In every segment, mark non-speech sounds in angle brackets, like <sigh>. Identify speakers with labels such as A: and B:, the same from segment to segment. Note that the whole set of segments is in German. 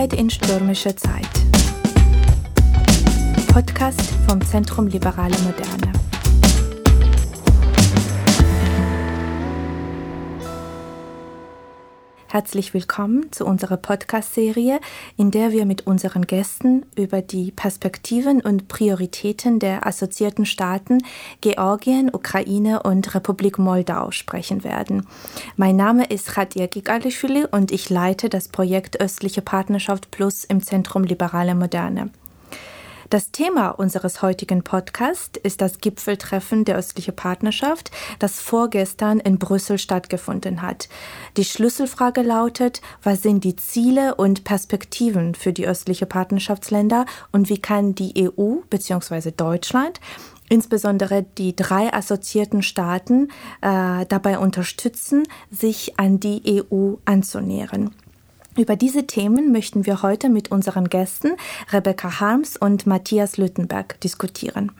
A: Sicherheit in stürmischer Zeit. Podcast vom Zentrum Liberale Moderne. Herzlich willkommen zu unserer Podcast-Serie, in der wir mit unseren Gästen über die Perspektiven und Prioritäten der assoziierten Staaten Georgien, Ukraine und Republik Moldau sprechen werden. Mein Name ist Khadir Gigalishvili und ich leite das Projekt Östliche Partnerschaft Plus im Zentrum Liberale Moderne. Das Thema unseres heutigen Podcasts ist das Gipfeltreffen der östliche Partnerschaft, das vorgestern in Brüssel stattgefunden hat. Die Schlüsselfrage lautet, was sind die Ziele und Perspektiven für die östliche Partnerschaftsländer und wie kann die EU bzw. Deutschland insbesondere die drei assoziierten Staaten äh, dabei unterstützen, sich an die EU anzunähern. Über diese Themen möchten wir heute mit unseren Gästen Rebecca Harms und Matthias Lüttenberg diskutieren.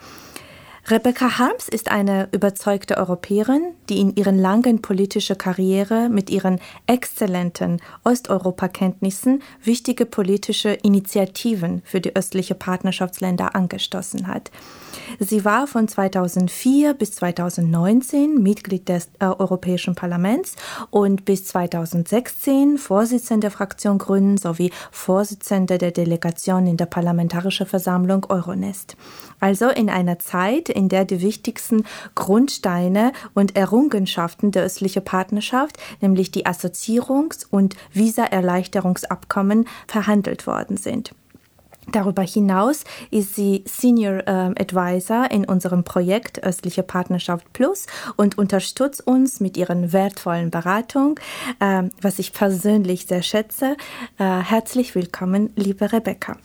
A: Rebecca Harms ist eine überzeugte Europäerin, die in ihren langen politischen Karriere mit ihren exzellenten Osteuropakenntnissen wichtige politische Initiativen für die östliche Partnerschaftsländer angestoßen hat. Sie war von 2004 bis 2019 Mitglied des äh, Europäischen Parlaments und bis 2016 Vorsitzende der Fraktion Grünen sowie Vorsitzende der Delegation in der Parlamentarischen Versammlung Euronest. Also in einer Zeit, in der die wichtigsten Grundsteine und Errungenschaften der östlichen Partnerschaft, nämlich die Assoziierungs- und Visaerleichterungsabkommen, verhandelt worden sind. Darüber hinaus ist sie Senior äh, Advisor in unserem Projekt Östliche Partnerschaft Plus und unterstützt uns mit ihren wertvollen Beratung, äh, was ich persönlich sehr schätze. Äh, herzlich willkommen, liebe Rebecca.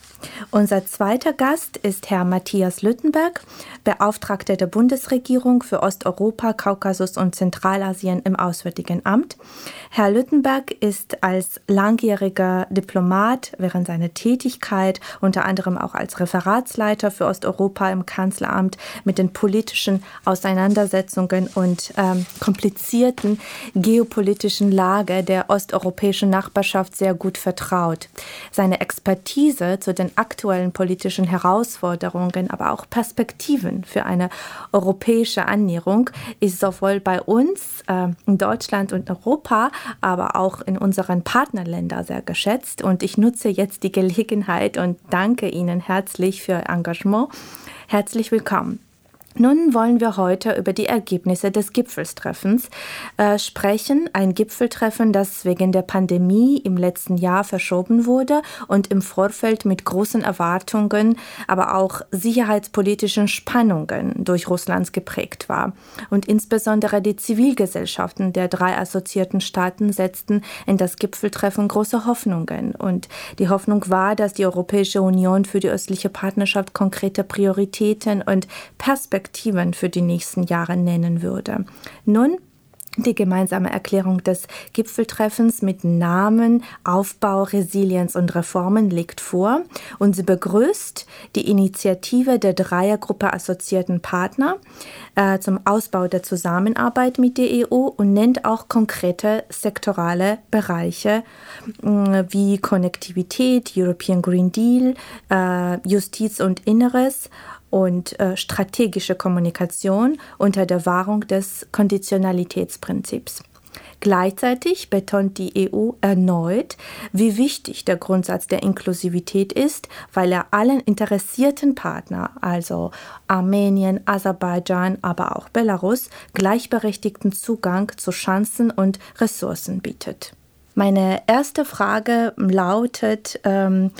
A: Unser zweiter Gast ist Herr Matthias Lüttenberg, Beauftragter der Bundesregierung für Osteuropa, Kaukasus und Zentralasien im Auswärtigen Amt. Herr Lüttenberg ist als langjähriger Diplomat während seiner Tätigkeit und unter anderem auch als Referatsleiter für Osteuropa im Kanzleramt mit den politischen Auseinandersetzungen und ähm, komplizierten geopolitischen Lage der osteuropäischen Nachbarschaft sehr gut vertraut. Seine Expertise zu den aktuellen politischen Herausforderungen, aber auch Perspektiven für eine europäische Annäherung ist sowohl bei uns äh, in Deutschland und Europa, aber auch in unseren Partnerländern sehr geschätzt. Und ich nutze jetzt die Gelegenheit und danke Ihnen herzlich für Ihr Engagement. Herzlich willkommen. Nun wollen wir heute über die Ergebnisse des Gipfelstreffens äh, sprechen. Ein Gipfeltreffen, das wegen der Pandemie im letzten Jahr verschoben wurde und im Vorfeld mit großen Erwartungen, aber auch sicherheitspolitischen Spannungen durch Russlands geprägt war. Und insbesondere die Zivilgesellschaften der drei assoziierten Staaten setzten in das Gipfeltreffen große Hoffnungen. Und die Hoffnung war, dass die Europäische Union für die östliche Partnerschaft konkrete Prioritäten und Perspektiven Perspektiven für die nächsten Jahre nennen würde. Nun die gemeinsame Erklärung des Gipfeltreffens mit Namen Aufbau, Resilienz und Reformen liegt vor und sie begrüßt die Initiative der Dreiergruppe assoziierten Partner äh, zum Ausbau der Zusammenarbeit mit der EU und nennt auch konkrete sektorale Bereiche äh, wie Konnektivität, European Green Deal, äh, Justiz und Inneres und äh, strategische Kommunikation unter der Wahrung des Konditionalitätsprinzips. Gleichzeitig betont die EU erneut, wie wichtig der Grundsatz der Inklusivität ist, weil er allen interessierten Partnern, also Armenien, Aserbaidschan, aber auch Belarus, gleichberechtigten Zugang zu Chancen und Ressourcen bietet. Meine erste Frage lautet, ähm,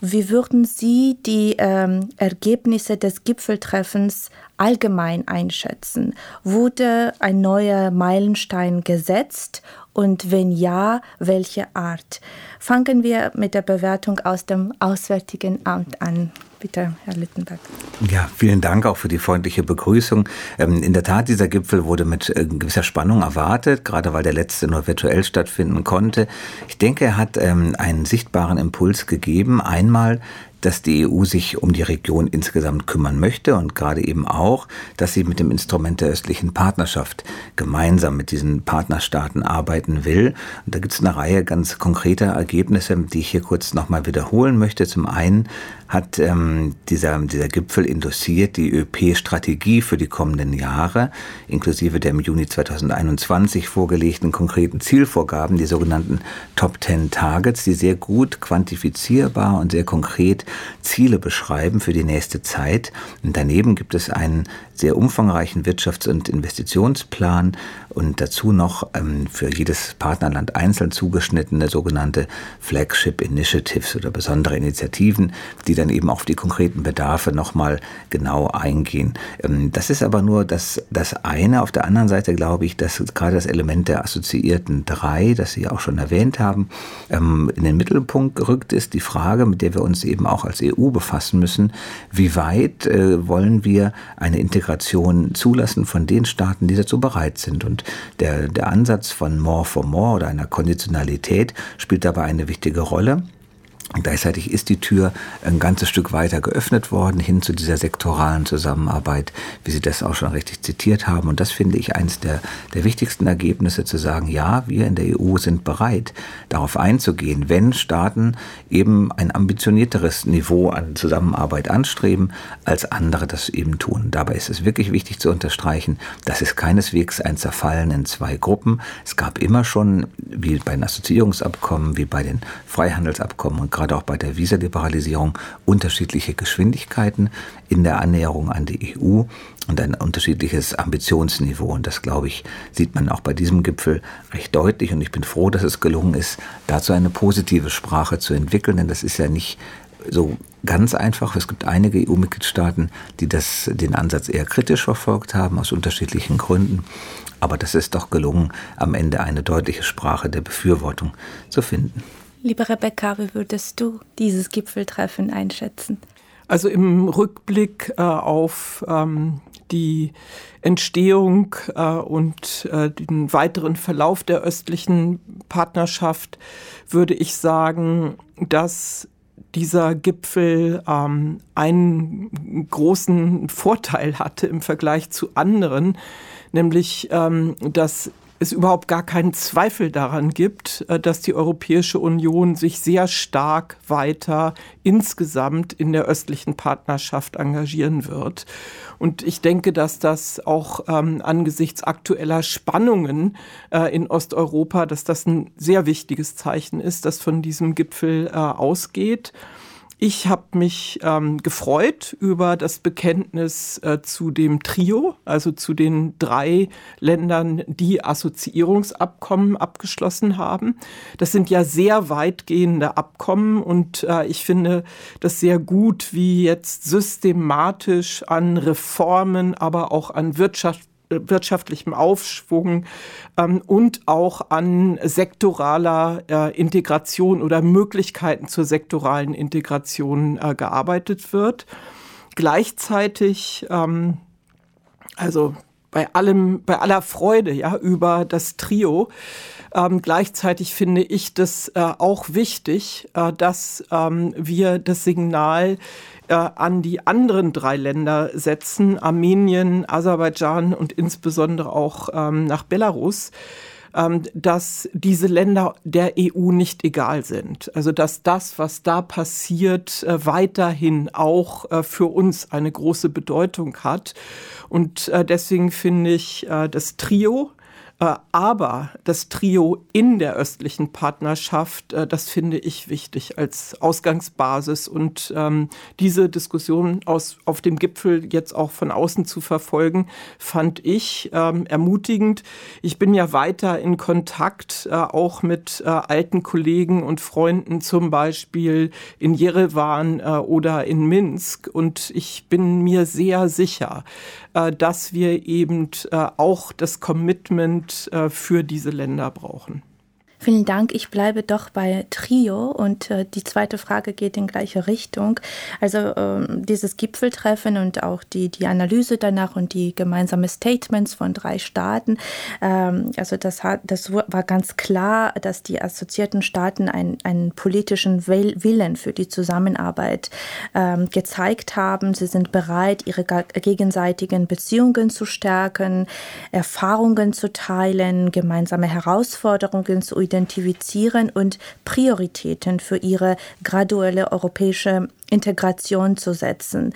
A: wie würden Sie die ähm, Ergebnisse des Gipfeltreffens allgemein einschätzen? Wurde ein neuer Meilenstein gesetzt und wenn ja, welche Art? Fangen wir mit der Bewertung aus dem Auswärtigen Amt an. Bitte, Herr Littenberg.
B: Ja, vielen Dank auch für die freundliche Begrüßung. Ähm, in der Tat, dieser Gipfel wurde mit äh, gewisser Spannung erwartet, gerade weil der letzte nur virtuell stattfinden konnte. Ich denke, er hat ähm, einen sichtbaren Impuls gegeben. Einmal dass die EU sich um die Region insgesamt kümmern möchte und gerade eben auch, dass sie mit dem Instrument der östlichen Partnerschaft gemeinsam mit diesen Partnerstaaten arbeiten will. Und da gibt es eine Reihe ganz konkreter Ergebnisse, die ich hier kurz nochmal wiederholen möchte. Zum einen hat ähm, dieser, dieser Gipfel induziert die ÖP-Strategie für die kommenden Jahre, inklusive der im Juni 2021 vorgelegten konkreten Zielvorgaben, die sogenannten Top Ten Targets, die sehr gut quantifizierbar und sehr konkret Ziele beschreiben für die nächste Zeit. Und daneben gibt es einen sehr umfangreichen Wirtschafts- und Investitionsplan und dazu noch ähm, für jedes Partnerland einzeln zugeschnittene sogenannte Flagship Initiatives oder besondere Initiativen, die dann eben auf die konkreten Bedarfe nochmal genau eingehen. Ähm, das ist aber nur das, das eine. Auf der anderen Seite glaube ich, dass gerade das Element der assoziierten drei, das Sie auch schon erwähnt haben, ähm, in den Mittelpunkt gerückt ist. Die Frage, mit der wir uns eben auch als EU befassen müssen, wie weit äh, wollen wir eine Integration zulassen von den Staaten, die dazu bereit sind. Und der, der Ansatz von More for More oder einer Konditionalität spielt dabei eine wichtige Rolle. Gleichzeitig ist die Tür ein ganzes Stück weiter geöffnet worden hin zu dieser sektoralen Zusammenarbeit, wie Sie das auch schon richtig zitiert haben. Und das finde ich eines der, der wichtigsten Ergebnisse, zu sagen, ja, wir in der EU sind bereit, darauf einzugehen, wenn Staaten eben ein ambitionierteres Niveau an Zusammenarbeit anstreben, als andere das eben tun. Dabei ist es wirklich wichtig zu unterstreichen, das ist keineswegs ein Zerfallen in zwei Gruppen. Es gab immer schon, wie bei den Assoziierungsabkommen, wie bei den Freihandelsabkommen und gerade auch bei der Visaliberalisierung unterschiedliche Geschwindigkeiten in der Annäherung an die EU und ein unterschiedliches Ambitionsniveau. Und das, glaube ich, sieht man auch bei diesem Gipfel recht deutlich. Und ich bin froh, dass es gelungen ist, dazu eine positive Sprache zu entwickeln. Denn das ist ja nicht so ganz einfach. Es gibt einige EU-Mitgliedstaaten, die das, den Ansatz eher kritisch verfolgt haben, aus unterschiedlichen Gründen. Aber das ist doch gelungen, am Ende eine deutliche Sprache der Befürwortung zu finden.
A: Liebe Rebecca, wie würdest du dieses Gipfeltreffen einschätzen?
C: Also im Rückblick äh, auf ähm, die Entstehung äh, und äh, den weiteren Verlauf der östlichen Partnerschaft würde ich sagen, dass dieser Gipfel ähm, einen großen Vorteil hatte im Vergleich zu anderen, nämlich ähm, dass es überhaupt gar keinen Zweifel daran gibt, äh, dass die Europäische Union sich sehr stark weiter insgesamt in der östlichen Partnerschaft engagieren wird. Und ich denke, dass das auch ähm, angesichts aktueller Spannungen äh, in Osteuropa, dass das ein sehr wichtiges Zeichen ist, das von diesem Gipfel äh, ausgeht. Ich habe mich ähm, gefreut über das Bekenntnis äh, zu dem Trio, also zu den drei Ländern, die Assoziierungsabkommen abgeschlossen haben. Das sind ja sehr weitgehende Abkommen und äh, ich finde das sehr gut, wie jetzt systematisch an Reformen, aber auch an Wirtschaft wirtschaftlichem Aufschwung ähm, und auch an sektoraler äh, Integration oder Möglichkeiten zur sektoralen Integration äh, gearbeitet wird. Gleichzeitig, ähm, also bei allem, bei aller Freude ja über das Trio, ähm, gleichzeitig finde ich das äh, auch wichtig, äh, dass ähm, wir das Signal äh, an die anderen drei Länder setzen, Armenien, Aserbaidschan und insbesondere auch ähm, nach Belarus ähm, dass diese Länder der EU nicht egal sind. Also dass das, was da passiert, äh, weiterhin auch äh, für uns eine große Bedeutung hat. Und deswegen finde ich das Trio äh, aber das Trio in der östlichen Partnerschaft, äh, das finde ich wichtig als Ausgangsbasis. Und ähm, diese Diskussion aus, auf dem Gipfel jetzt auch von außen zu verfolgen, fand ich ähm, ermutigend. Ich bin ja weiter in Kontakt äh, auch mit äh, alten Kollegen und Freunden, zum Beispiel in Jerewan äh, oder in Minsk. Und ich bin mir sehr sicher, äh, dass wir eben auch das Commitment äh, für diese Länder brauchen.
A: Vielen Dank. Ich bleibe doch bei Trio und äh, die zweite Frage geht in gleiche Richtung. Also äh, dieses Gipfeltreffen und auch die, die Analyse danach und die gemeinsamen Statements von drei Staaten. Ähm, also das, hat, das war ganz klar, dass die assoziierten Staaten ein, einen politischen Willen für die Zusammenarbeit ähm, gezeigt haben. Sie sind bereit, ihre gegenseitigen Beziehungen zu stärken, Erfahrungen zu teilen, gemeinsame Herausforderungen zu identifizieren und Prioritäten für ihre graduelle europäische Integration zu setzen.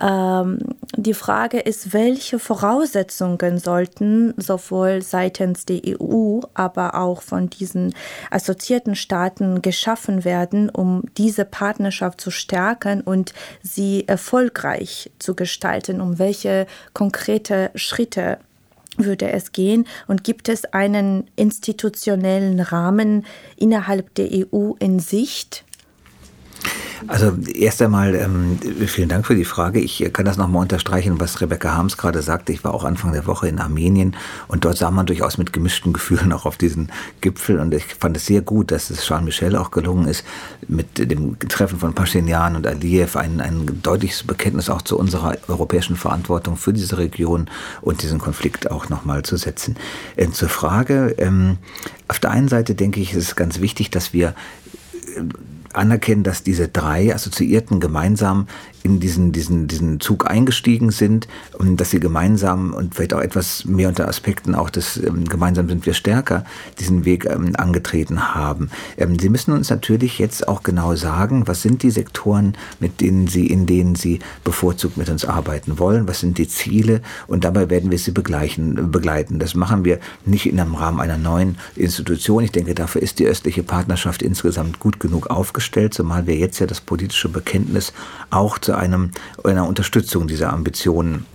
A: Ähm, die Frage ist, welche Voraussetzungen sollten sowohl seitens der EU, aber auch von diesen assoziierten Staaten geschaffen werden, um diese Partnerschaft zu stärken und sie erfolgreich zu gestalten, um welche konkrete Schritte würde es gehen und gibt es einen institutionellen Rahmen innerhalb der EU in Sicht?
B: Also erst einmal ähm, vielen Dank für die Frage. Ich kann das nochmal unterstreichen, was Rebecca Harms gerade sagte. Ich war auch Anfang der Woche in Armenien und dort sah man durchaus mit gemischten Gefühlen auch auf diesen Gipfel und ich fand es sehr gut, dass es Charles Michel auch gelungen ist, mit dem Treffen von Pashinyan und Aliyev ein, ein deutliches Bekenntnis auch zu unserer europäischen Verantwortung für diese Region und diesen Konflikt auch nochmal zu setzen. Äh, zur Frage, ähm, auf der einen Seite denke ich, ist es ganz wichtig, dass wir äh, anerkennen, dass diese drei Assoziierten gemeinsam in diesen, diesen, diesen Zug eingestiegen sind und dass sie gemeinsam und vielleicht auch etwas mehr unter Aspekten auch des ähm, gemeinsam sind wir stärker diesen Weg ähm, angetreten haben. Ähm, sie müssen uns natürlich jetzt auch genau sagen, was sind die Sektoren, mit denen sie, in denen sie bevorzugt mit uns arbeiten wollen, was sind die Ziele und dabei werden wir sie begleichen, begleiten. Das machen wir nicht in einem Rahmen einer neuen Institution. Ich denke, dafür ist die östliche Partnerschaft insgesamt gut genug aufgestellt, zumal wir jetzt ja das politische Bekenntnis auch zu einem, einer Unterstützung dieser Ambitionen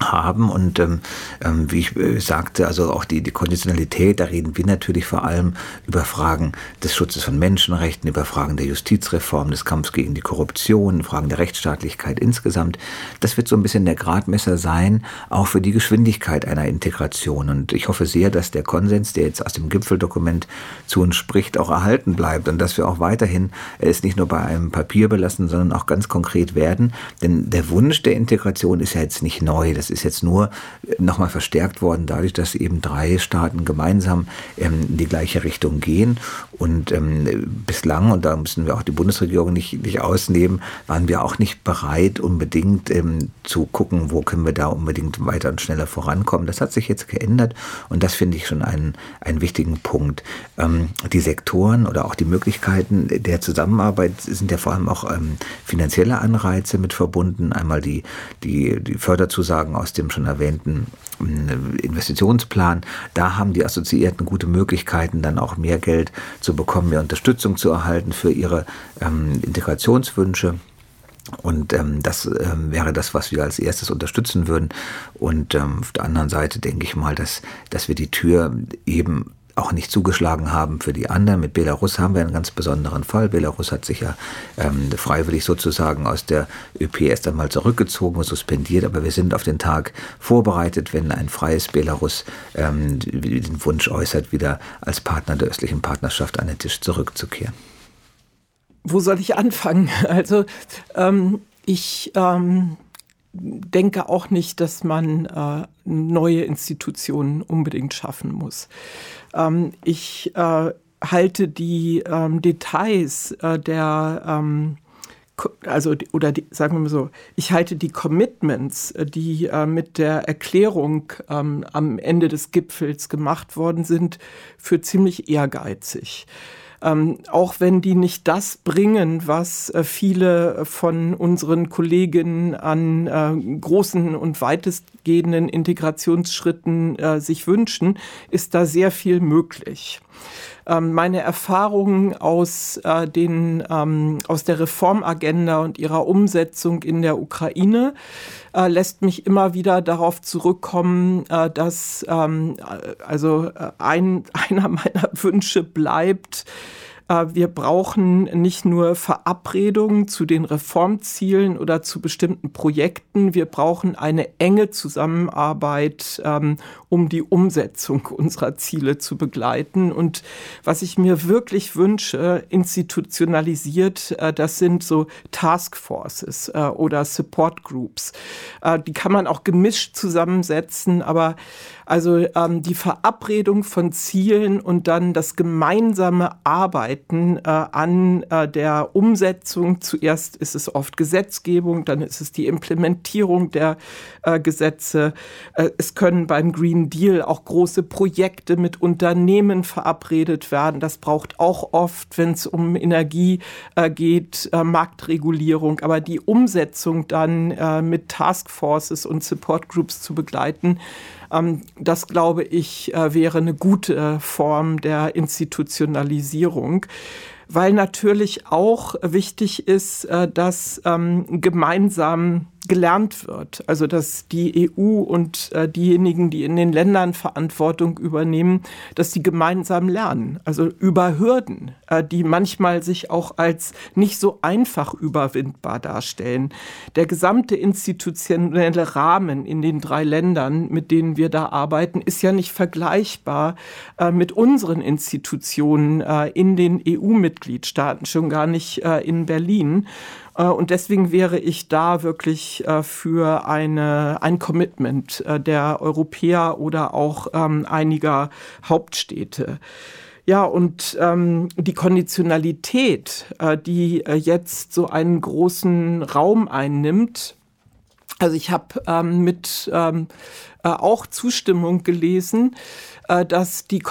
B: haben. Und ähm, ähm, wie ich äh, sagte, also auch die, die Konditionalität, da reden wir natürlich vor allem über Fragen des Schutzes von Menschenrechten, über Fragen der Justizreform, des Kampfs gegen die Korruption, Fragen der Rechtsstaatlichkeit insgesamt. Das wird so ein bisschen der Gradmesser sein, auch für die Geschwindigkeit einer Integration. Und ich hoffe sehr, dass der Konsens, der jetzt aus dem Gipfeldokument zu uns spricht, auch erhalten bleibt und dass wir auch weiterhin es nicht nur bei einem Papier belassen, sondern auch ganz konkret werden. Denn der Wunsch der Integration ist ja jetzt nicht neu. Das ist jetzt nur nochmal verstärkt worden dadurch, dass eben drei Staaten gemeinsam ähm, in die gleiche Richtung gehen. Und ähm, bislang, und da müssen wir auch die Bundesregierung nicht, nicht ausnehmen, waren wir auch nicht bereit, unbedingt ähm, zu gucken, wo können wir da unbedingt weiter und schneller vorankommen. Das hat sich jetzt geändert und das finde ich schon einen, einen wichtigen Punkt. Ähm, die Sektoren oder auch die Möglichkeiten der Zusammenarbeit sind ja vor allem auch ähm, finanzielle Anreize mit verbunden. Einmal die, die, die Förderzusagen aus dem schon erwähnten äh, Investitionsplan. Da haben die Assoziierten gute Möglichkeiten, dann auch mehr Geld zu bekommen, mehr Unterstützung zu erhalten für ihre ähm, Integrationswünsche. Und ähm, das ähm, wäre das, was wir als erstes unterstützen würden. Und ähm, auf der anderen Seite denke ich mal, dass, dass wir die Tür eben auch nicht zugeschlagen haben für die anderen. Mit Belarus haben wir einen ganz besonderen Fall. Belarus hat sich ja ähm, freiwillig sozusagen aus der ÖP erst einmal zurückgezogen und suspendiert, aber wir sind auf den Tag vorbereitet, wenn ein freies Belarus ähm, den Wunsch äußert, wieder als Partner der östlichen Partnerschaft an den Tisch zurückzukehren.
C: Wo soll ich anfangen? <laughs> Also ähm, ich ähm, denke auch nicht, dass man äh, neue Institutionen unbedingt schaffen muss. Ähm, ich äh, halte die ähm, Details äh, der ähm, also oder die, sagen wir mal so, ich halte die Commitments, äh, die äh, mit der Erklärung ähm, am Ende des Gipfels gemacht worden sind, für ziemlich ehrgeizig ähm, auch wenn die nicht das bringen, was äh, viele von unseren Kolleginnen an äh, großen und weitestgehenden Integrationsschritten äh, sich wünschen, ist da sehr viel möglich ähm, meine Erfahrungen aus, äh, den, ähm, aus der Reformagenda und ihrer Umsetzung in der Ukraine äh, lässt mich immer wieder darauf zurückkommen, äh, dass ähm, also äh, ein, <laughs> einer meiner Wünsche bleibt, äh, wir brauchen nicht nur Verabredungen zu den Reformzielen oder zu bestimmten Projekten, wir brauchen eine enge Zusammenarbeit, ähm, um die Umsetzung unserer Ziele zu begleiten. Und was ich mir wirklich wünsche, institutionalisiert, äh, das sind so Taskforces äh, oder Support Groups. Äh, die kann man auch gemischt zusammensetzen, aber also ähm, die Verabredung von Zielen und dann das gemeinsame Arbeiten an der Umsetzung. Zuerst ist es oft Gesetzgebung, dann ist es die Implementierung der Gesetze. Es können beim Green Deal auch große Projekte mit Unternehmen verabredet werden. Das braucht auch oft, wenn es um Energie äh, geht, äh, Marktregulierung. Aber die Umsetzung dann mit Taskforces und Support Groups zu begleiten, ähm, das, glaube ich, äh, wäre eine gute Form der Institutionalisierung weil natürlich auch wichtig ist, äh, dass ähm, gemeinsam gelernt wird. Also dass die EU und äh, diejenigen, die in den Ländern Verantwortung übernehmen, dass sie gemeinsam lernen. Also über Hürden, äh, die manchmal sich auch als nicht so einfach überwindbar darstellen. Der gesamte institutionelle Rahmen in den drei Ländern, mit denen wir da arbeiten, ist ja nicht vergleichbar äh, mit unseren Institutionen äh, in den EU-Mitgliedstaaten, schon gar nicht äh, in Berlin. Äh, und deswegen wäre ich da wirklich äh, für eine, ein Commitment äh, der Europäer oder auch ähm, einiger Hauptstädte. Ja, und ähm, die Konditionalität, äh, die äh, jetzt so einen großen Raum einnimmt, also ich habe ähm, mit ähm, äh, auch Zustimmung gelesen, dass die,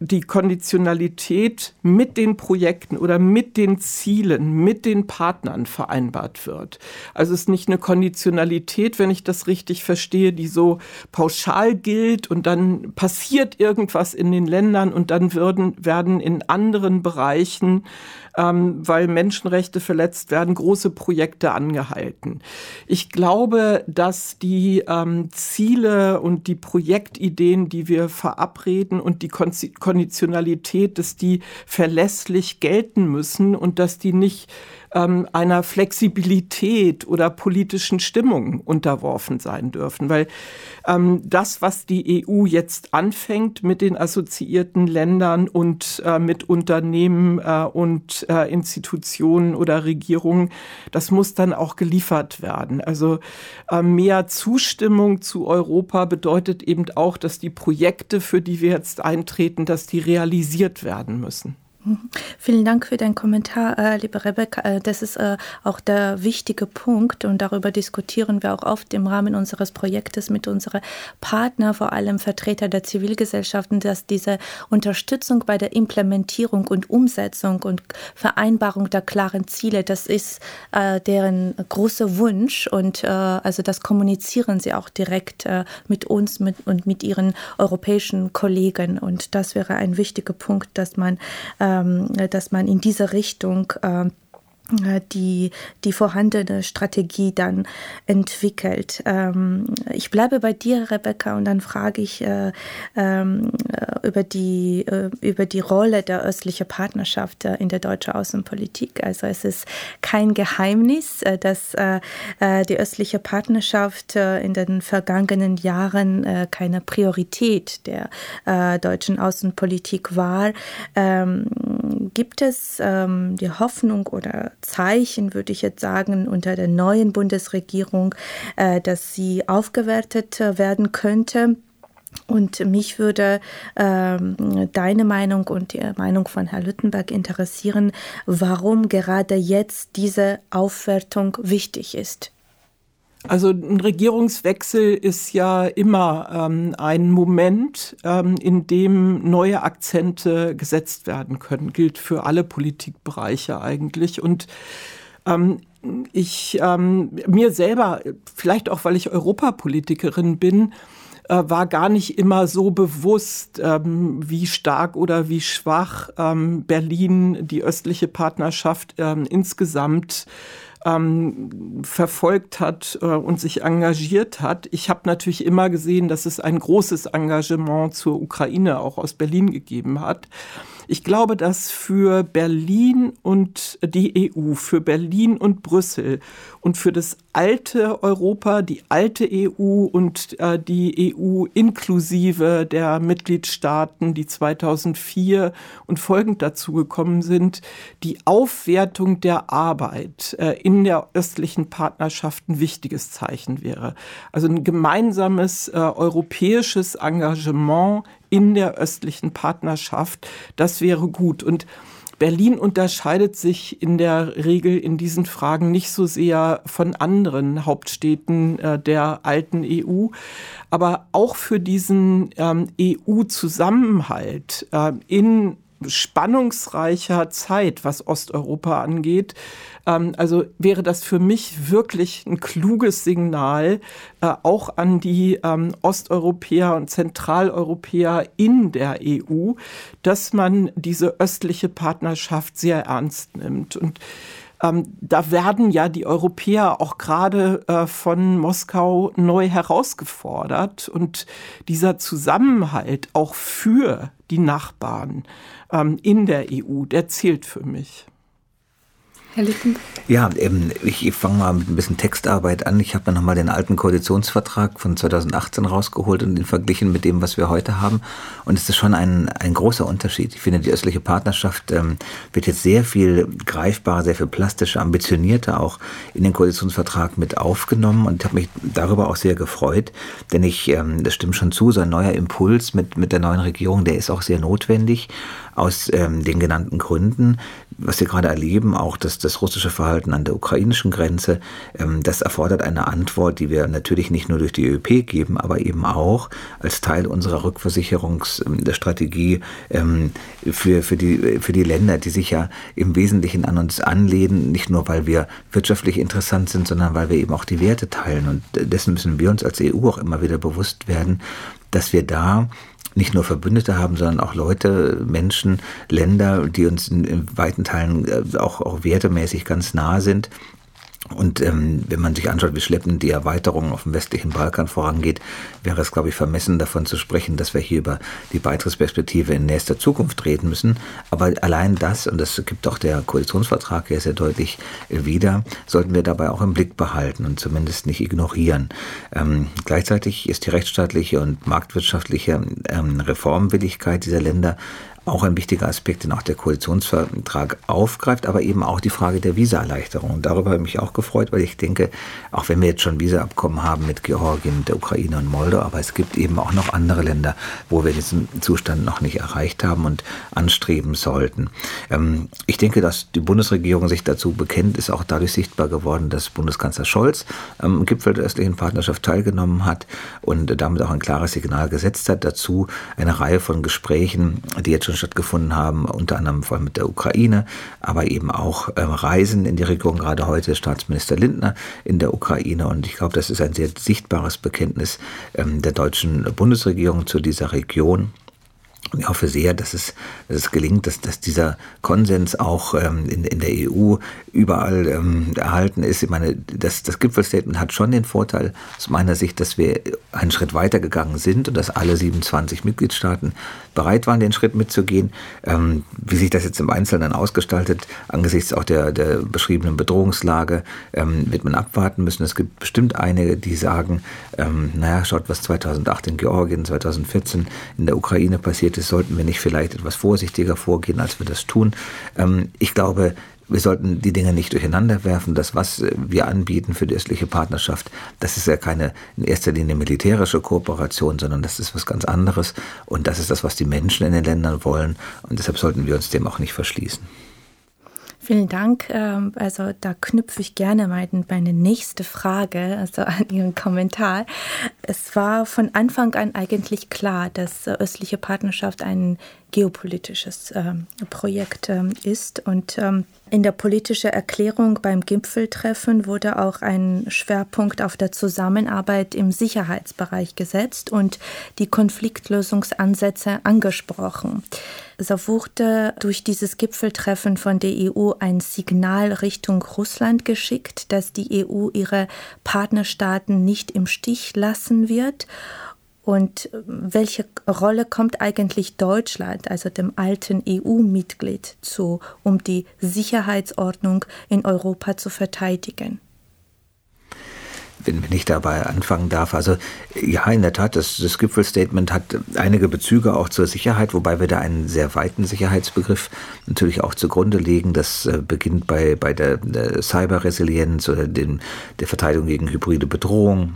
C: die Konditionalität mit den Projekten oder mit den Zielen, mit den Partnern vereinbart wird. Also es ist nicht eine Konditionalität, wenn ich das richtig verstehe, die so pauschal gilt und dann passiert irgendwas in den Ländern und dann würden, werden in anderen Bereichen ähm, weil Menschenrechte verletzt werden, große Projekte angehalten. Ich glaube, dass die ähm, Ziele und die Projektideen, die wir verabreden und die Konditionalität, dass die verlässlich gelten müssen und dass die nicht ähm, einer Flexibilität oder politischen Stimmung unterworfen sein dürfen. Weil ähm, das, was die EU jetzt anfängt mit den assoziierten Ländern und äh, mit Unternehmen äh, und äh, Institutionen oder Regierungen, das muss dann auch geliefert werden. Also äh, mehr Zustimmung zu Europa bedeutet eben auch, dass die Projekte, für die wir jetzt eintreten, dass die realisiert werden müssen.
A: Vielen Dank für deinen Kommentar, äh, liebe Rebecca. Äh, das ist äh, auch der wichtige Punkt und darüber diskutieren wir auch oft im Rahmen unseres Projektes mit unseren Partnern, vor allem Vertreter der Zivilgesellschaften, dass diese Unterstützung bei der Implementierung und Umsetzung und Vereinbarung der klaren Ziele, das ist äh, deren großer Wunsch und äh, also das kommunizieren sie auch direkt äh, mit uns mit, und mit ihren europäischen Kollegen und das wäre ein wichtiger Punkt, dass man äh, dass man in diese Richtung ähm, äh, die, die vorhandene Strategie dann entwickelt. Ähm, ich bleibe bei dir, Rebecca, und dann frage ich äh, ähm, äh, über, die, äh, über die Rolle der östlichen Partnerschaft äh, in der deutschen Außenpolitik. Also es ist kein Geheimnis, äh, dass die östliche Partnerschaft in den vergangenen Jahren keine Priorität der deutschen Außenpolitik war. Ähm, gibt es ähm, die Hoffnung oder Zeichen, würde ich jetzt sagen, unter der neuen Bundesregierung, äh, dass sie aufgewertet äh, werden könnte? Und mich würde ähm, deine Meinung und die Meinung von Herrn Lüttenberg interessieren, warum gerade jetzt diese Aufwertung wichtig ist.
C: Also ein Regierungswechsel ist ja immer ähm, ein Moment, ähm, in dem neue Akzente gesetzt werden können. Gilt für alle Politikbereiche eigentlich. Und ähm, ich ähm, mir selber, vielleicht auch weil ich Europapolitikerin bin, äh, war gar nicht immer so bewusst, ähm, wie stark oder wie schwach ähm, Berlin die östliche Partnerschaft insgesamt ähm, verfolgt hat äh, und sich engagiert hat. Ich habe natürlich immer gesehen, dass es ein großes Engagement zur Ukraine auch aus Berlin gegeben hat. Ich glaube, dass für Berlin und die EU, für Berlin und Brüssel und für das alte Europa, die alte EU und äh, die EU inklusive der Mitgliedstaaten, die 2004 und folgend dazugekommen sind, die Aufwertung der Arbeit äh, in der östlichen Partnerschaft ein wichtiges Zeichen wäre. Also ein gemeinsames äh, europäisches Engagement in der östlichen Partnerschaft, das wäre gut. Und Berlin unterscheidet sich in der Regel in diesen Fragen nicht so sehr von anderen Hauptstädten äh, der alten EU. Aber auch für diesen ähm, EU-Zusammenhalt äh, in spannungsreicher Zeit, was Osteuropa angeht. Ähm, also wäre das für mich wirklich ein kluges Signal, äh, auch an die ähm, Osteuropäer und Zentraleuropäer in der EU, dass man diese östliche Partnerschaft sehr ernst nimmt. Und ähm, da werden ja die Europäer auch gerade äh, von Moskau neu herausgefordert und dieser Zusammenhalt auch für die Nachbarn ähm, in der EU, der zählt für mich.
B: Herr Lichtenberg? Ja, ähm, ich, ich fange mal mit ein bisschen Textarbeit an. Ich habe mir nochmal den alten Koalitionsvertrag von 2018 rausgeholt und ihn verglichen mit dem, was wir heute haben. Und es ist schon ein, ein großer Unterschied. Ich finde, die östliche Partnerschaft ähm, wird jetzt sehr viel greifbarer, sehr viel plastischer, ambitionierter auch in den Koalitionsvertrag mit aufgenommen und habe mich darüber auch sehr gefreut. Denn ich, ähm, das stimmt schon zu, so ein neuer Impuls mit, mit der neuen Regierung, der ist auch sehr notwendig aus ähm, den genannten Gründen, was wir gerade erleben, auch das, das russische Verhalten an der ukrainischen Grenze, ähm, das erfordert eine Antwort, die wir natürlich nicht nur durch die ÖP geben, aber eben auch als Teil unserer Rückversicherungsstrategie ähm, für, für, die, für die Länder, die sich ja im Wesentlichen an uns anlehnen, nicht nur weil wir wirtschaftlich interessant sind, sondern weil wir eben auch die Werte teilen. Und dessen müssen wir uns als EU auch immer wieder bewusst werden, dass wir da nicht nur Verbündete haben, sondern auch Leute, Menschen, Länder, die uns in, in weiten Teilen äh, auch, auch wertemäßig ganz nah sind und ähm, wenn man sich anschaut, wie schleppend die Erweiterung auf dem westlichen Balkan vorangeht, wäre es, glaube ich, vermessen davon zu sprechen, dass wir hier über die Beitrittsperspektive in nächster Zukunft reden müssen. Aber allein das, und das gibt auch der Koalitionsvertrag ja sehr deutlich wieder, sollten wir dabei auch im Blick behalten und zumindest nicht ignorieren. Ähm, gleichzeitig ist die rechtsstaatliche und marktwirtschaftliche ähm, Reformwilligkeit dieser Länder auch ein wichtiger Aspekt, den auch der Koalitionsvertrag aufgreift, aber eben auch die Frage der Visaerleichterung. Und darüber habe ich mich auch gefreut, weil ich denke, auch wenn wir jetzt schon Visaabkommen haben mit Georgien, der Ukraine und Moldau, aber es gibt eben auch noch andere Länder, wo wir diesen Zustand noch nicht erreicht haben und anstreben sollten. Ähm, ich denke, dass die Bundesregierung sich dazu bekennt, ist auch dadurch sichtbar geworden, dass Bundeskanzler Scholz am Gipfel der östlichen Partnerschaft teilgenommen hat und damit auch ein klares Signal gesetzt hat. Dazu eine Reihe von Gesprächen, die jetzt schon schon stattgefunden haben, unter anderem vor allem mit der Ukraine, aber eben auch ähm, Reisen in die Region, gerade heute Staatsminister Lindner in der Ukraine. Und ich glaube, das ist ein sehr sichtbares Bekenntnis ähm, der deutschen Bundesregierung zu dieser Region. Und ich hoffe sehr, dass es, dass es gelingt, dass, dass dieser Konsens auch ähm, in, in der EU überall ähm, erhalten ist. Ich meine, das, das Gipfelstatement hat schon den Vorteil aus meiner Sicht, dass wir einen Schritt weiter gegangen sind und dass alle 27 Mitgliedstaaten bereit waren, den Schritt mitzugehen. Ähm, wie sich das jetzt im Einzelnen ausgestaltet, angesichts auch der, der beschriebenen Bedrohungslage, ähm, wird man abwarten müssen. Es gibt bestimmt einige, die sagen, ähm, naja, schaut, was 2008 in Georgien, 2014 in der Ukraine passiert ist, sollten wir nicht vielleicht etwas vorsichtiger vorgehen, als wir das tun. Ähm, ich glaube, wir sollten die Dinge nicht durcheinander werfen. Das, was wir anbieten für die östliche Partnerschaft, das ist ja keine in erster Linie militärische Kooperation, sondern das ist was ganz anderes. Und das ist das, was die Menschen in den Ländern wollen. Und deshalb sollten wir uns dem auch nicht verschließen.
A: Vielen Dank. Ähm, also da knüpfe ich gerne meine nächste Frage, also <laughs> an Ihren Kommentar. Es war von Anfang an eigentlich klar, dass östliche Partnerschaft ein geopolitisches ähm, Projekt ähm, ist und in der politischen Erklärung beim Gipfeltreffen wurde auch ein Schwerpunkt auf der Zusammenarbeit im Sicherheitsbereich gesetzt und die Konfliktlösungsansätze angesprochen. So wurde durch dieses Gipfeltreffen von der EU ein Signal Richtung Russland geschickt, dass die EU ihre Partnerstaaten nicht im Stich lassen wird Und welche Rolle kommt eigentlich Deutschland, also dem alten EU-Mitglied, zu, um die Sicherheitsordnung in Europa zu verteidigen?
B: wenn, ich dabei anfangen darf. Also ja, in der Tat, das, das Gipfelstatement hat einige Bezüge auch zur Sicherheit, wobei wir da einen sehr weiten Sicherheitsbegriff natürlich auch zugrunde legen. Das äh, beginnt bei, bei der, der Cyberresilienz oder dem, der Verteidigung gegen hybride Bedrohungen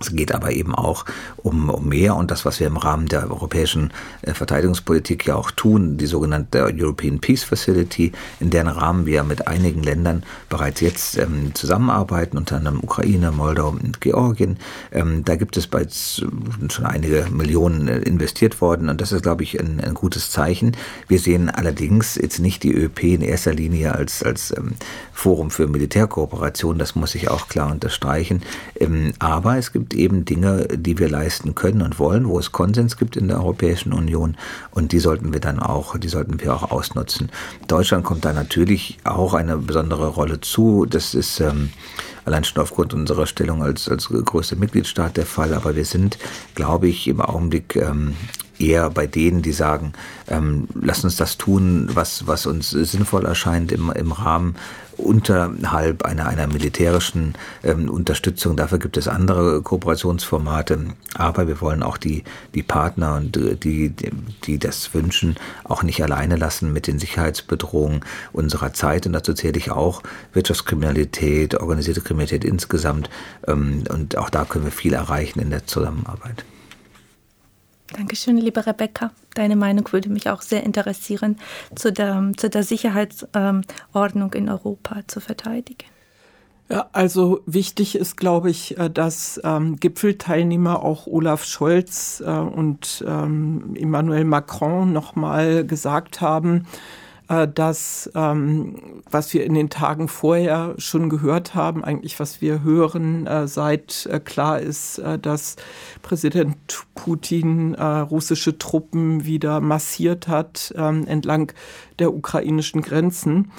B: es geht aber eben auch um, um mehr und das, was wir im Rahmen der europäischen äh, Verteidigungspolitik ja auch tun, die sogenannte European Peace Facility, in deren Rahmen wir mit einigen Ländern bereits jetzt ähm, zusammenarbeiten, unter anderem Ukraine, Moldau und Georgien. Ähm, da gibt es bereits schon einige Millionen äh, investiert worden und das ist, glaube ich, ein, ein, gutes Zeichen. Wir sehen allerdings jetzt nicht die ÖP in erster Linie als, als ähm, Forum für Militärkooperation, das muss ich auch klar unterstreichen. Ähm, aber es gibt gibt eben Dinge, die wir leisten können und wollen, wo es Konsens gibt in der Europäischen Union und die sollten wir dann auch, die sollten wir auch ausnutzen. Deutschland kommt da natürlich auch eine besondere Rolle zu. Das ist ähm, allein schon aufgrund unserer Stellung als, als größter Mitgliedstaat der Fall, aber wir sind, glaube ich, im Augenblick ähm, eher bei denen, die sagen, ähm, lass uns das tun, was, was uns sinnvoll erscheint im, im Rahmen unterhalb einer, einer militärischen ähm, Unterstützung. Dafür gibt es andere Kooperationsformate. Aber wir wollen auch die, die Partner und die, die das wünschen, auch nicht alleine lassen mit den Sicherheitsbedrohungen unserer Zeit. Und dazu zähle ich auch Wirtschaftskriminalität, organisierte Kriminalität insgesamt. Ähm, und auch da können wir viel erreichen in der Zusammenarbeit.
A: Dankeschön, liebe Rebecca. Deine Meinung würde mich auch sehr interessieren, zu der, zu der Sicherheitsordnung in Europa zu verteidigen.
C: Ja, also wichtig ist, glaube ich, äh, dass ähm, Gipfelteilnehmer auch Olaf Scholz äh, und ähm, Emmanuel Macron nochmal gesagt haben, das, ähm, was wir in den Tagen vorher schon gehört haben, eigentlich was wir hören, äh, seit äh, klar ist, dass Präsident Putin russische Truppen wieder massiert hat ähm, entlang der ukrainischen Grenzen.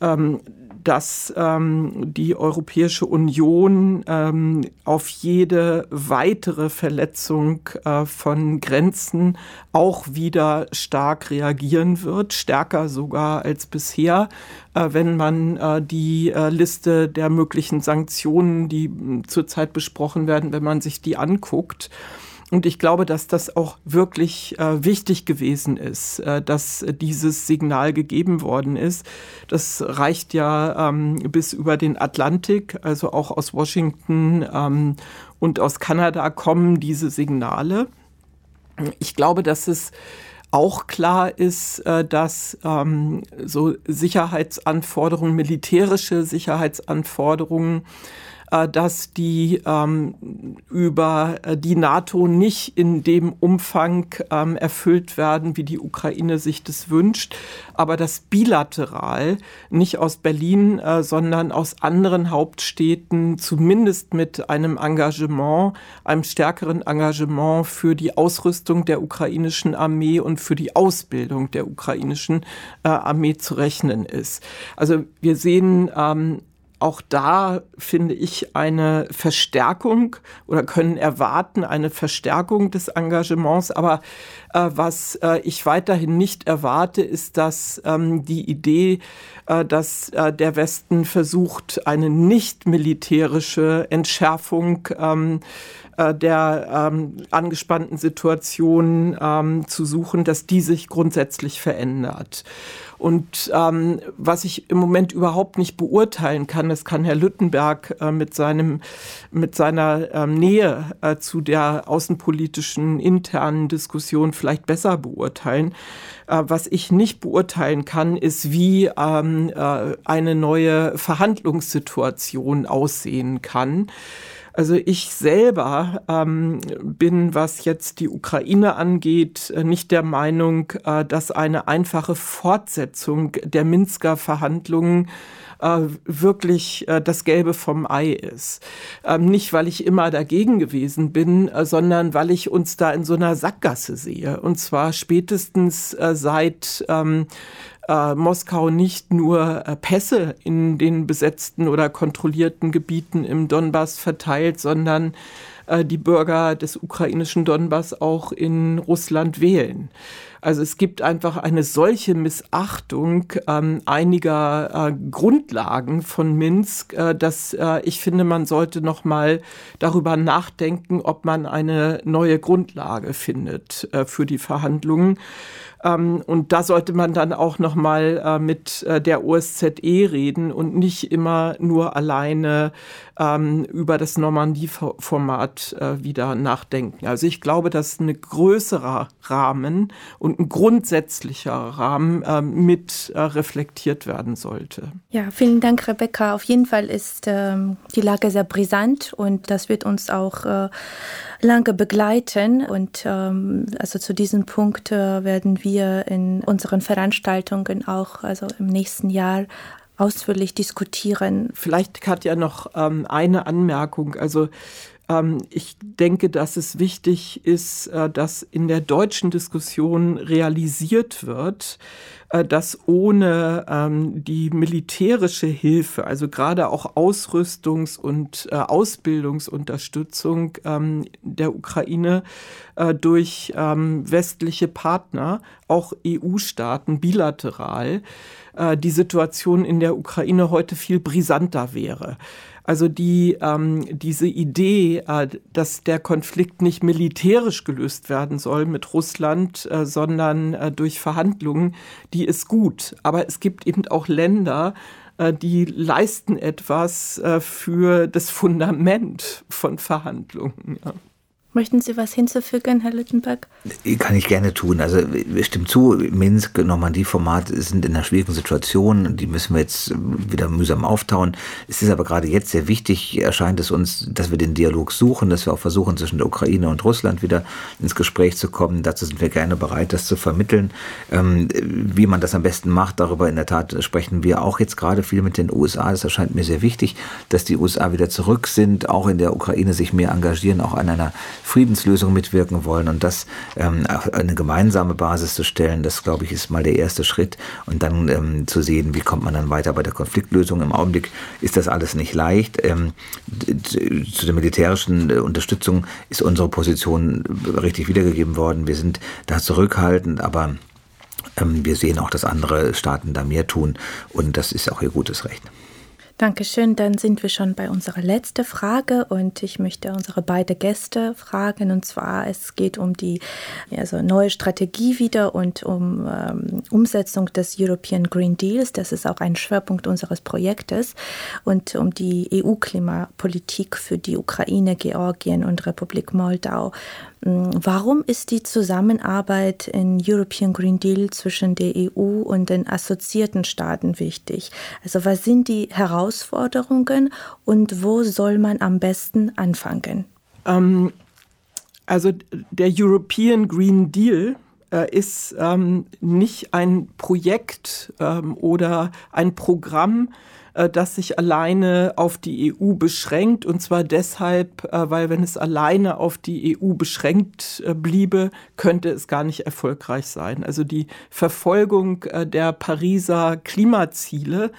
C: Ähm, dass ähm, die Europäische Union ähm, auf jede weitere Verletzung äh, von Grenzen auch wieder stark reagieren wird, stärker sogar als bisher, äh, wenn man äh, die äh, Liste der möglichen Sanktionen, die zurzeit besprochen werden, wenn man sich die anguckt. Und ich glaube, dass das auch wirklich äh, wichtig gewesen ist, äh, dass dieses Signal gegeben worden ist. Das reicht ja ähm, bis über den Atlantik, also auch aus Washington ähm, und aus Kanada kommen diese Signale. Ich glaube, dass es auch klar ist, äh, dass ähm, so Sicherheitsanforderungen, militärische Sicherheitsanforderungen dass die ähm, über äh, die NATO nicht in dem Umfang ähm, erfüllt werden, wie die Ukraine sich das wünscht, aber dass bilateral nicht aus Berlin, äh, sondern aus anderen Hauptstädten zumindest mit einem Engagement, einem stärkeren Engagement für die Ausrüstung der ukrainischen Armee und für die Ausbildung der ukrainischen äh, Armee zu rechnen ist. Also wir sehen ähm, auch da finde ich eine Verstärkung oder können erwarten eine Verstärkung des Engagements. Aber äh, was äh, ich weiterhin nicht erwarte, ist, dass ähm, die Idee, äh, dass äh, der Westen versucht, eine nicht militärische Entschärfung ähm, äh, der ähm, angespannten Situation ähm, zu suchen, dass die sich grundsätzlich verändert. Und ähm, was ich im Moment überhaupt nicht beurteilen kann, das kann Herr Lüttenberg äh, mit, seinem, mit seiner ähm, Nähe äh, zu der außenpolitischen internen Diskussion vielleicht besser beurteilen. Äh, was ich nicht beurteilen kann, ist, wie ähm, äh, eine neue Verhandlungssituation aussehen kann. Also ich selber ähm, bin, was jetzt die Ukraine angeht, äh, nicht der Meinung, äh, dass eine einfache Fortsetzung der Minsker Verhandlungen äh, wirklich äh, das Gelbe vom Ei ist. Ähm, nicht, weil ich immer dagegen gewesen bin, äh, sondern weil ich uns da in so einer Sackgasse sehe. Und zwar spätestens äh, seit ähm, äh, Moskau nicht nur äh, Pässe in den besetzten oder kontrollierten Gebieten im Donbass verteilt, sondern äh, die Bürger des ukrainischen Donbass auch in Russland wählen. Also es gibt einfach eine solche Missachtung ähm, einiger äh, Grundlagen von Minsk, äh, dass äh, ich finde, man sollte noch mal darüber nachdenken, ob man eine neue Grundlage findet äh, für die Verhandlungen. Ähm, und da sollte man dann auch noch mal äh, mit äh, der OSZE reden und nicht immer nur alleine ähm, über das Normandie-Format äh, wieder nachdenken. Also ich glaube, dass ein größerer Rahmen und ein grundsätzlicher Rahmen äh, mit äh, reflektiert werden sollte.
A: Ja, vielen Dank, Rebecca. Auf jeden Fall ist ähm, die Lage sehr brisant und das wird uns auch äh, lange begleiten. Und ähm, also zu diesem Punkt äh, werden wir in unseren Veranstaltungen auch also im nächsten Jahr ausführlich diskutieren.
C: Vielleicht hat ja noch ähm, eine Anmerkung. Also ich denke, dass es wichtig ist, äh, dass in der deutschen Diskussion realisiert wird, äh, dass ohne ähm, die militärische Hilfe, also gerade auch Ausrüstungs- und äh, Ausbildungsunterstützung ähm, der Ukraine durch westliche Partner, auch EU-Staaten bilateral, die Situation in der Ukraine heute viel brisanter wäre. Also die, ähm, diese Idee, äh, dass der Konflikt nicht militärisch gelöst werden soll mit Russland, äh, sondern äh, durch Verhandlungen, die ist gut. Aber es gibt eben auch Länder, äh, die leisten etwas äh, für das Fundament von Verhandlungen.
A: Ja. Möchten Sie was hinzufügen, Herr Lüttenberg?
B: Kann ich gerne tun. Also stimmt zu, Minsk, Normandie-Format sind in einer schwierigen Situation. Die müssen wir jetzt wieder mühsam auftauen. Es ist aber gerade jetzt sehr wichtig, erscheint es uns, dass wir den Dialog suchen, dass wir auch versuchen, zwischen der Ukraine und Russland wieder ins Gespräch zu kommen. Dazu sind wir gerne bereit, das zu vermitteln. Ähm, wie man das am besten macht, darüber in der Tat sprechen wir auch jetzt gerade viel mit den USA. Das erscheint mir sehr wichtig, dass die USA wieder zurück sind, auch in der Ukraine sich mehr engagieren, auch an einer Friedenslösung mitwirken wollen und das ähm, eine gemeinsame Basis zu stellen, das glaube ich ist mal der erste Schritt und dann ähm, zu sehen, wie kommt man dann weiter bei der Konfliktlösung. Im Augenblick ist das alles nicht leicht. Ähm, zu der militärischen äh, Unterstützung ist unsere Position richtig wiedergegeben worden. Wir sind da zurückhaltend, aber ähm, wir sehen auch, dass andere Staaten da mehr tun und das ist auch ihr gutes Recht.
A: Dankeschön. Dann sind wir schon bei unserer letzten Frage und ich möchte unsere beiden Gäste fragen. Und zwar, es geht um die also neue Strategie wieder und um ähm, Umsetzung des European Green Deals. Das ist auch ein Schwerpunkt unseres Projektes und um die EU-Klimapolitik für die Ukraine, Georgien und Republik Moldau. Mm, warum ist die Zusammenarbeit in European Green Deal zwischen der EU und den assoziierten Staaten wichtig? Also was sind die Herausforderungen und wo soll man am besten anfangen?
C: Ähm, also der European Green Deal äh, ist ähm, nicht ein Projekt ähm, oder ein Programm, das sich alleine auf die EU beschränkt. Und zwar deshalb, äh, weil wenn es alleine auf die EU beschränkt äh, bliebe, könnte es gar nicht erfolgreich sein. Also die Verfolgung der Pariser Klimaziele,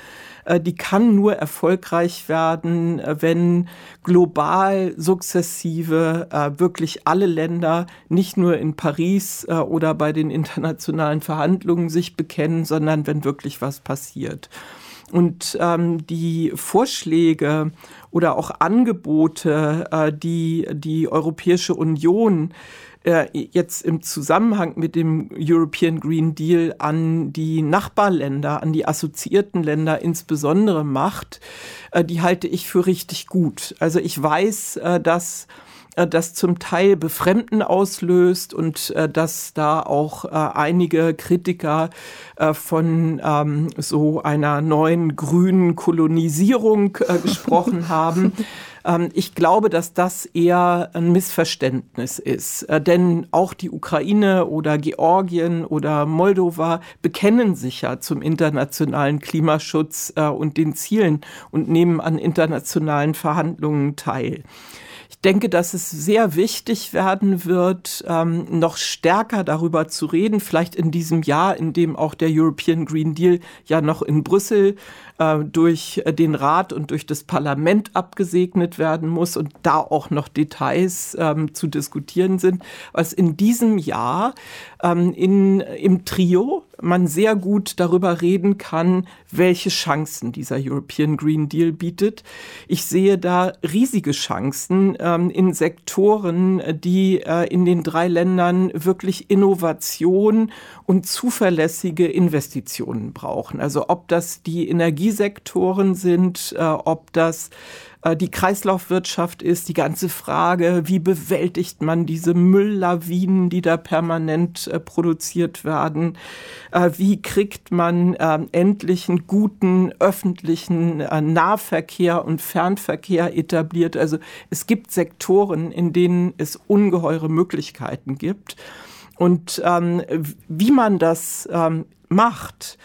C: die kann nur erfolgreich werden, wenn global sukzessive wirklich alle Länder nicht nur in Paris oder bei den internationalen Verhandlungen sich bekennen, sondern wenn wirklich was passiert. Und ähm, die Vorschläge oder auch Angebote, äh, die die Europäische Union äh, jetzt im Zusammenhang mit dem European Green Deal an die Nachbarländer, an die assoziierten Länder insbesondere macht, äh, die halte ich für richtig gut. Also ich weiß, äh, dass äh, das zum Teil Befremden auslöst und äh, dass da auch äh, einige Kritiker äh, von ähm, so einer neuen grünen Kolonisierung äh, gesprochen <laughs> haben. Ähm, ich glaube, dass das eher ein Missverständnis ist, äh, denn auch die Ukraine oder Georgien oder Moldova bekennen sich ja zum internationalen Klimaschutz und den Zielen und nehmen an internationalen Verhandlungen teil. Ich denke, dass es sehr wichtig werden wird, ähm, noch stärker darüber zu reden, vielleicht in diesem Jahr, in dem auch der European Green Deal ja noch in Brüssel äh, durch den Rat und durch das Parlament abgesegnet werden muss und da auch noch Details ähm, zu diskutieren sind, was in diesem Jahr ähm, in, im Trio man sehr gut darüber reden kann, welche Chancen dieser European Green Deal bietet. Ich sehe da riesige Chancen ähm, in Sektoren, die äh, in den drei Ländern wirklich Innovation und zuverlässige Investitionen brauchen. Also ob das die Energiesektoren sind, äh, ob das äh, die Kreislaufwirtschaft ist, die ganze Frage, wie bewältigt man diese Mülllawinen, die da permanent äh, produziert werden, äh, wie kriegt man ähm, endlich einen guten öffentlichen Nahverkehr und Fernverkehr etabliert. Also es gibt Sektoren, in denen es ungeheure Möglichkeiten gibt. Und ähm, wie man das ähm, macht,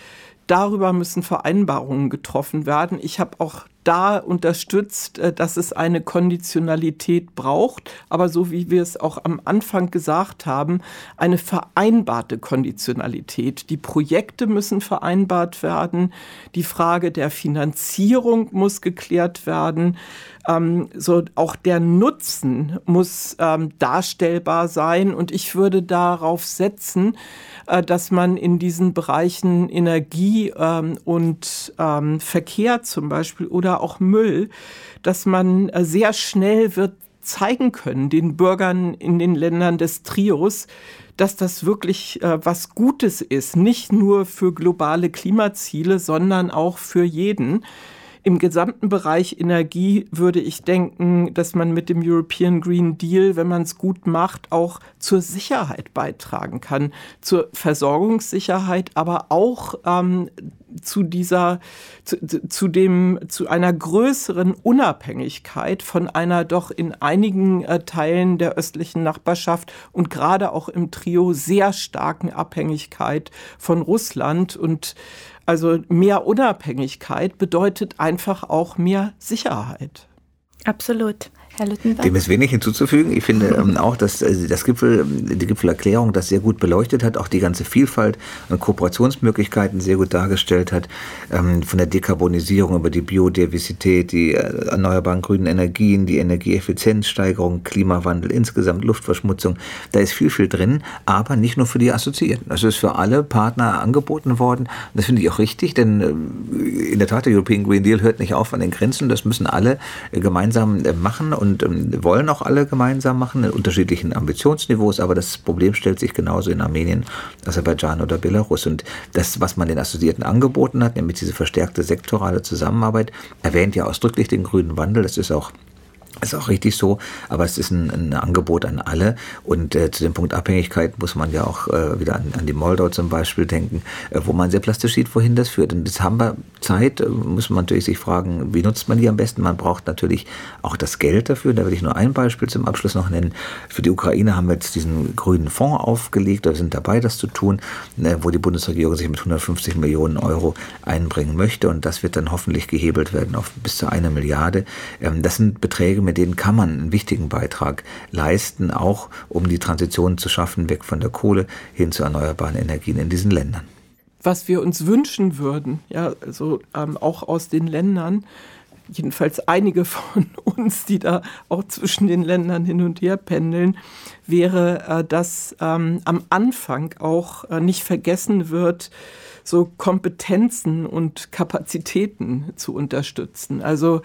C: darüber müssen Vereinbarungen getroffen werden. Ich habe auch da unterstützt, äh, dass es eine Konditionalität braucht, aber so wie wir es auch am Anfang gesagt haben, eine vereinbarte Konditionalität. Die Projekte müssen vereinbart werden, die Frage der Finanzierung muss geklärt werden, ähm, so auch der Nutzen muss ähm, darstellbar sein. Und ich würde darauf setzen, dass man in diesen Bereichen Energie ähm, und ähm, Verkehr zum Beispiel oder auch Müll, dass man äh, sehr schnell wird zeigen können, den Bürgern in den Ländern des Trios, dass das wirklich äh, was Gutes ist, nicht nur für globale Klimaziele, sondern auch für jeden. Im gesamten Bereich Energie würde ich denken, dass man mit dem European Green Deal, wenn man es gut macht, auch zur Sicherheit beitragen kann, zur Versorgungssicherheit, aber auch ähm, zu dieser, zu, zu, dem, zu einer größeren Unabhängigkeit von einer doch in einigen äh, Teilen der östlichen Nachbarschaft und gerade auch im Trio sehr starken Abhängigkeit von Russland. Und also mehr Unabhängigkeit bedeutet einfach auch mehr Sicherheit.
A: Absolut.
B: Herr Lüttenberg? Dem ist wenig hinzuzufügen. Ich finde ähm, auch, dass äh, das Gipfel, die Gipfelerklärung das sehr gut beleuchtet hat, auch die ganze Vielfalt und Kooperationsmöglichkeiten sehr gut dargestellt hat. Ähm, von der Dekarbonisierung über die Biodiversität, die äh, erneuerbaren grünen Energien, die Energieeffizienzsteigerung, Klimawandel insgesamt, Luftverschmutzung. Da ist viel, viel drin, aber nicht nur für die Assoziierten. Das ist für alle Partner angeboten worden. das finde ich auch richtig, denn äh, in der Tat, der European Green Deal hört nicht auf an den Grenzen. Das müssen alle gemeinsam machen. Und und ähm, wollen auch alle gemeinsam machen in unterschiedlichen Ambitionsniveaus, aber das Problem stellt sich genauso in Armenien, Aserbaidschan oder Belarus. Und das, was man den Assoziierten angeboten hat, nämlich diese verstärkte sektorale Zusammenarbeit, erwähnt ja ausdrücklich den grünen Wandel. Das ist auch ist auch richtig so, aber es ist ein, ein Angebot an alle. Und äh, zu dem Punkt Abhängigkeit muss man ja auch äh, wieder an, an, die Moldau zum Beispiel denken, äh, wo man sehr plastisch sieht, wohin das führt. Und jetzt haben wir Zeit, äh, muss man natürlich sich fragen, wie nutzt man die am besten? Man braucht natürlich auch das Geld dafür. Da will ich nur ein Beispiel zum Abschluss noch nennen. Für die Ukraine haben wir jetzt diesen grünen Fonds aufgelegt, wir sind dabei, das zu tun, ne, wo die Bundesregierung sich mit 150 Millionen Euro einbringen möchte. Und das wird dann hoffentlich gehebelt werden auf bis zu eine Milliarde. Ähm, das sind Beträge, mit denen kann man einen wichtigen Beitrag leisten, auch um die Transition zu schaffen, weg von der Kohle hin zu erneuerbaren Energien in diesen Ländern.
C: Was wir uns wünschen würden, ja, also ähm, auch aus den Ländern, jedenfalls einige von <laughs> uns, die da auch zwischen den Ländern hin und her pendeln, wäre, äh, dass ähm, am Anfang auch äh, nicht vergessen wird, so Kompetenzen und Kapazitäten zu unterstützen. Also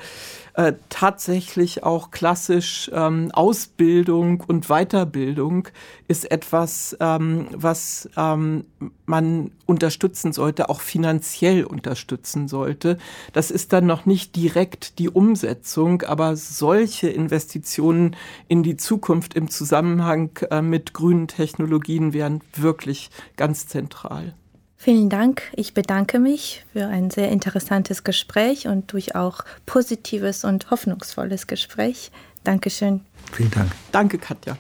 C: äh, tatsächlich auch klassisch ähm, Ausbildung und Weiterbildung ist etwas, ähm, was ähm, man unterstützen sollte, auch finanziell unterstützen sollte. Das ist dann noch nicht direkt die Umsetzung, aber solche Investitionen in die Zukunft im Zusammenhang äh, mit grünen Technologien wären wirklich ganz zentral.
A: Vielen Dank. Ich bedanke mich für ein sehr interessantes Gespräch und durch auch positives und hoffnungsvolles Gespräch. Dankeschön.
B: Vielen Dank.
C: Danke, Katja.